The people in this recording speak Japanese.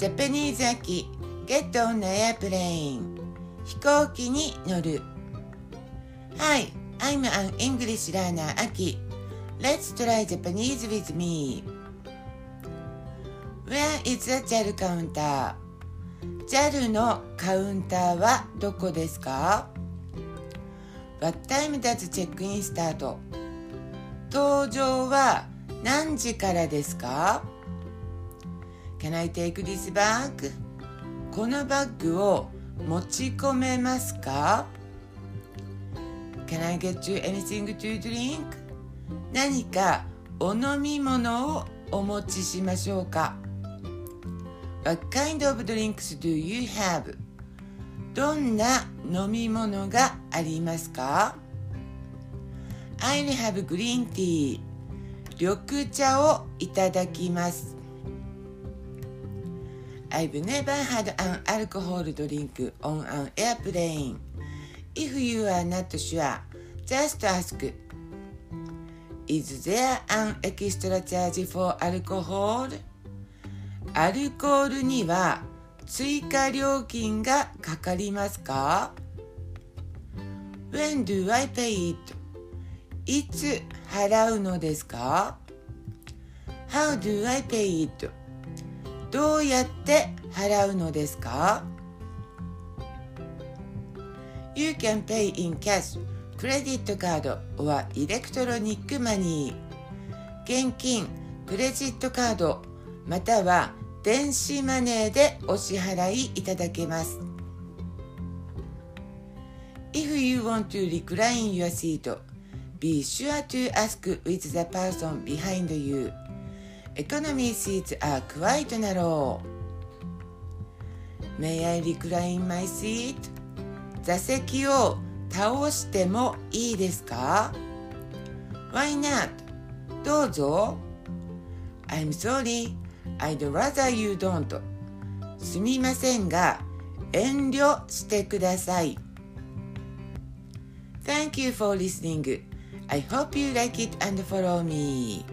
Japanese 秋 Get on the airplane 飛行機に乗る Hi, I'm an English learner 秋 Let's try Japanese with me Where is the JAL counter? JAL のカウンターはどこですか What time does check-in start? 搭乗は何時からですか Can I take this bag? このバッグを持ち込めますか Can I get you anything to drink? 何かお飲み物をお持ちしましょうか What kind of drinks do you have? どんな飲み物がありますか ?I'll have green tea 緑茶をいただきます I've never had an alcohol drink on an airplane If you are not sure, just ask Is there an extra charge for alcohol? アルコールには追加料金がかかりますか ?When do I pay it? いつ払うのですか ?How do I pay it? どうやって払うのですか ?You can pay in cash, credit card or electronic money 現金、クレジットカードまたは電子マネーでお支払いいただけます。If you want to recline your seat, be sure to ask with the person behind you. Economy seats are quite narrow. May I recline my seat? 座席を倒してもいいですか ?Why not? どうぞ。I'm sorry. I'd rather you don't. すみませんが、遠慮してください。Thank you for listening. I hope you like it and follow me.